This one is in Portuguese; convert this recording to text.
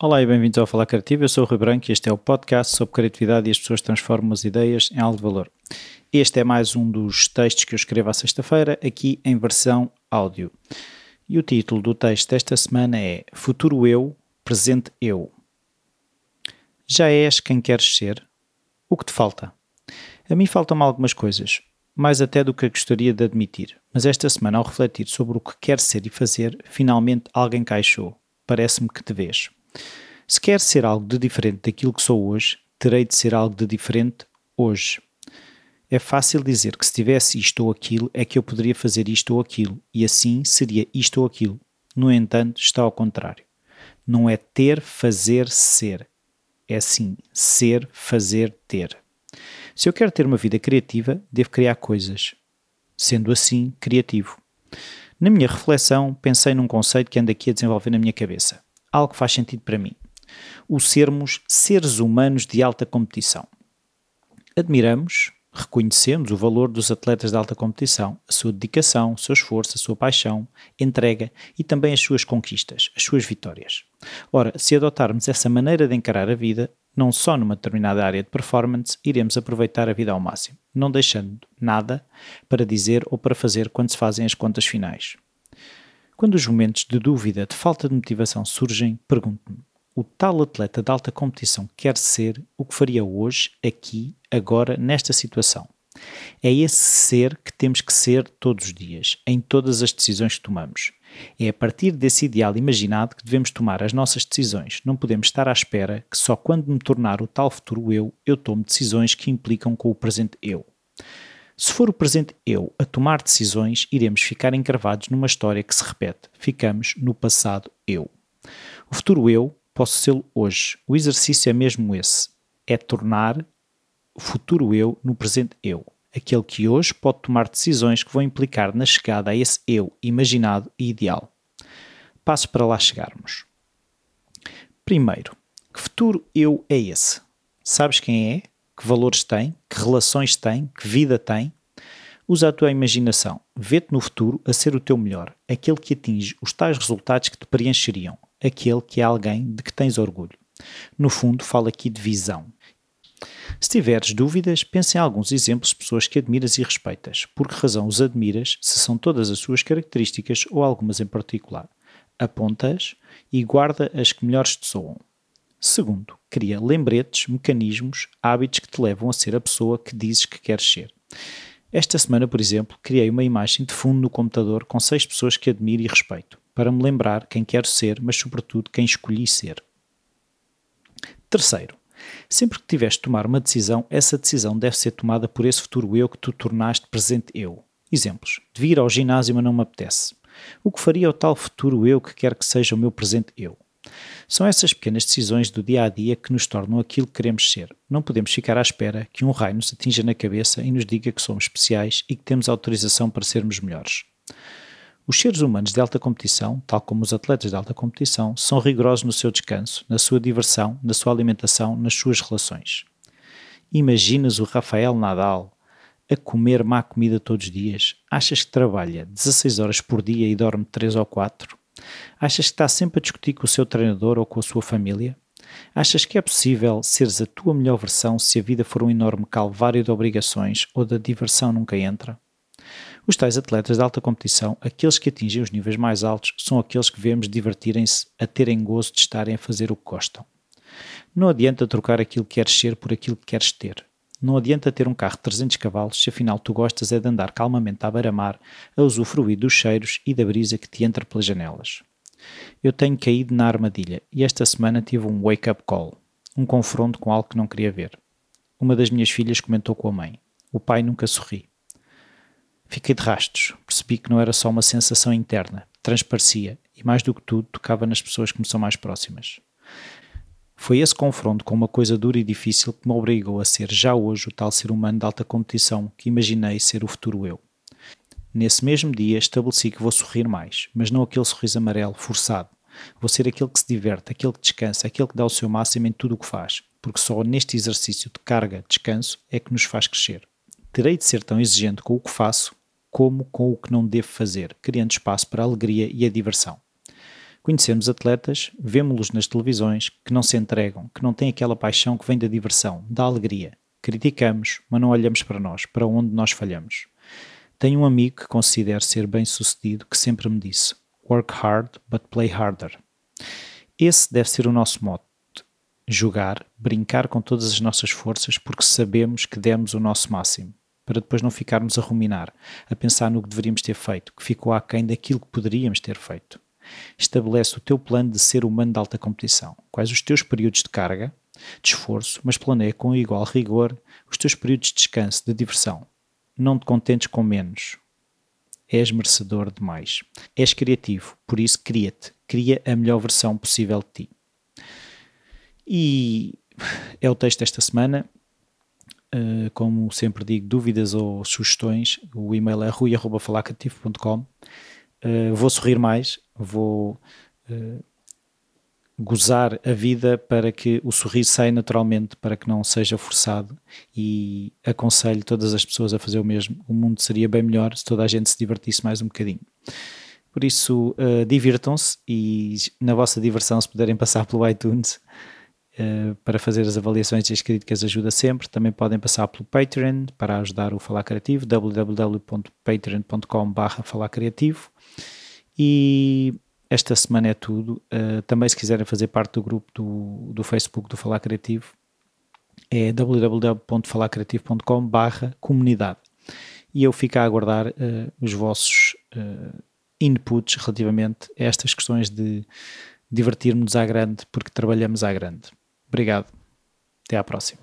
Olá e bem-vindos ao Falar Criativo. Eu sou o Rui Branco e este é o podcast sobre criatividade e as pessoas transformam as ideias em algo de valor. Este é mais um dos textos que eu escrevo à sexta-feira, aqui em versão áudio. E o título do texto desta semana é Futuro Eu, Presente Eu. Já és quem queres ser? O que te falta? A mim faltam-me algumas coisas, mais até do que gostaria de admitir, mas esta semana, ao refletir sobre o que quer ser e fazer, finalmente alguém caixou. Parece-me que te vês. Se quer ser algo de diferente daquilo que sou hoje, terei de ser algo de diferente hoje. É fácil dizer que se tivesse isto ou aquilo é que eu poderia fazer isto ou aquilo, e assim seria isto ou aquilo. No entanto, está ao contrário. Não é ter, fazer, ser é sim ser, fazer, ter. Se eu quero ter uma vida criativa, devo criar coisas. Sendo assim, criativo. Na minha reflexão, pensei num conceito que ando aqui a desenvolver na minha cabeça. Algo que faz sentido para mim. O sermos seres humanos de alta competição. Admiramos, reconhecemos o valor dos atletas de alta competição, a sua dedicação, o seu esforço, a sua paixão, entrega e também as suas conquistas, as suas vitórias. Ora, se adotarmos essa maneira de encarar a vida, não só numa determinada área de performance, iremos aproveitar a vida ao máximo, não deixando nada para dizer ou para fazer quando se fazem as contas finais. Quando os momentos de dúvida, de falta de motivação surgem, pergunto-me: o tal atleta de alta competição quer ser o que faria hoje, aqui, agora, nesta situação. É esse ser que temos que ser todos os dias, em todas as decisões que tomamos. É a partir desse ideal imaginado que devemos tomar as nossas decisões. Não podemos estar à espera que só quando me tornar o tal futuro eu, eu tome decisões que implicam com o presente eu. Se for o presente eu a tomar decisões, iremos ficar encravados numa história que se repete. Ficamos no passado eu. O futuro eu posso ser hoje. O exercício é mesmo esse: é tornar o futuro eu no presente eu. Aquele que hoje pode tomar decisões que vão implicar na chegada a esse eu imaginado e ideal. Passo para lá chegarmos. Primeiro, que futuro eu é esse? Sabes quem é? Que valores tem? Que relações tem? Que vida tem? Usa a tua imaginação. Vê-te no futuro a ser o teu melhor, aquele que atinge os tais resultados que te preencheriam, aquele que é alguém de que tens orgulho. No fundo, falo aqui de visão. Se tiveres dúvidas, pense em alguns exemplos de pessoas que admiras e respeitas. Por que razão os admiras, se são todas as suas características ou algumas em particular. Aponta-as e guarda as que melhores te soam. Segundo, cria lembretes, mecanismos, hábitos que te levam a ser a pessoa que dizes que queres ser. Esta semana, por exemplo, criei uma imagem de fundo no computador com seis pessoas que admiro e respeito para me lembrar quem quero ser, mas sobretudo quem escolhi ser. Terceiro, sempre que tiveres de tomar uma decisão, essa decisão deve ser tomada por esse futuro eu que tu tornaste presente eu. Exemplos: devia ir ao ginásio, mas não me apetece. O que faria o tal futuro eu que quer que seja o meu presente eu? São essas pequenas decisões do dia a dia que nos tornam aquilo que queremos ser. Não podemos ficar à espera que um raio nos atinja na cabeça e nos diga que somos especiais e que temos autorização para sermos melhores. Os seres humanos de alta competição, tal como os atletas de alta competição, são rigorosos no seu descanso, na sua diversão, na sua alimentação, nas suas relações. Imaginas o Rafael Nadal a comer má comida todos os dias? Achas que trabalha 16 horas por dia e dorme 3 ou 4? Achas que está sempre a discutir com o seu treinador ou com a sua família? Achas que é possível seres a tua melhor versão se a vida for um enorme calvário de obrigações ou da diversão nunca entra? Os tais atletas de alta competição, aqueles que atingem os níveis mais altos, são aqueles que vemos divertirem-se a terem gozo de estarem a fazer o que gostam. Não adianta trocar aquilo que queres ser por aquilo que queres ter. Não adianta ter um carro de 300 cavalos se afinal tu gostas é de andar calmamente à beira-mar a usufruir dos cheiros e da brisa que te entra pelas janelas. Eu tenho caído na armadilha e esta semana tive um wake-up call, um confronto com algo que não queria ver. Uma das minhas filhas comentou com a mãe. O pai nunca sorri. Fiquei de rastos, percebi que não era só uma sensação interna, transparecia e, mais do que tudo, tocava nas pessoas que me são mais próximas. Foi esse confronto com uma coisa dura e difícil que me obrigou a ser já hoje o tal ser humano de alta competição que imaginei ser o futuro eu. Nesse mesmo dia estabeleci que vou sorrir mais, mas não aquele sorriso amarelo, forçado. Vou ser aquele que se diverte, aquele que descansa, aquele que dá o seu máximo em tudo o que faz, porque só neste exercício de carga, descanso, é que nos faz crescer. Terei de ser tão exigente com o que faço como com o que não devo fazer, criando espaço para a alegria e a diversão. Conhecemos atletas, vemos-los nas televisões, que não se entregam, que não têm aquela paixão que vem da diversão, da alegria. Criticamos, mas não olhamos para nós, para onde nós falhamos. Tenho um amigo que considero ser bem sucedido que sempre me disse: Work hard, but play harder. Esse deve ser o nosso mote. Jogar, brincar com todas as nossas forças porque sabemos que demos o nosso máximo, para depois não ficarmos a ruminar, a pensar no que deveríamos ter feito, que ficou aquém daquilo que poderíamos ter feito. Estabelece o teu plano de ser humano de alta competição. Quais os teus períodos de carga, de esforço, mas planeia com igual rigor os teus períodos de descanso, de diversão. Não te contentes com menos. És merecedor de mais. És criativo, por isso cria-te. Cria a melhor versão possível de ti. E é o texto desta semana. Uh, como sempre digo, dúvidas ou sugestões, o e-mail é rui.falacativo.com. Uh, vou sorrir mais, vou uh, gozar a vida para que o sorriso saia naturalmente, para que não seja forçado e aconselho todas as pessoas a fazer o mesmo. O mundo seria bem melhor se toda a gente se divertisse mais um bocadinho. Por isso, divirtam-se e na vossa diversão, se puderem passar pelo iTunes para fazer as avaliações e as críticas, ajuda sempre. Também podem passar pelo Patreon para ajudar o Falar Criativo, www.patreon.com.br Falar Criativo. E esta semana é tudo. Uh, também, se quiserem fazer parte do grupo do, do Facebook do Falar Criativo, é www.falarcreativo.com/barra comunidade. E eu fico a aguardar uh, os vossos uh, inputs relativamente a estas questões de divertir-nos à grande, porque trabalhamos à grande. Obrigado. Até à próxima.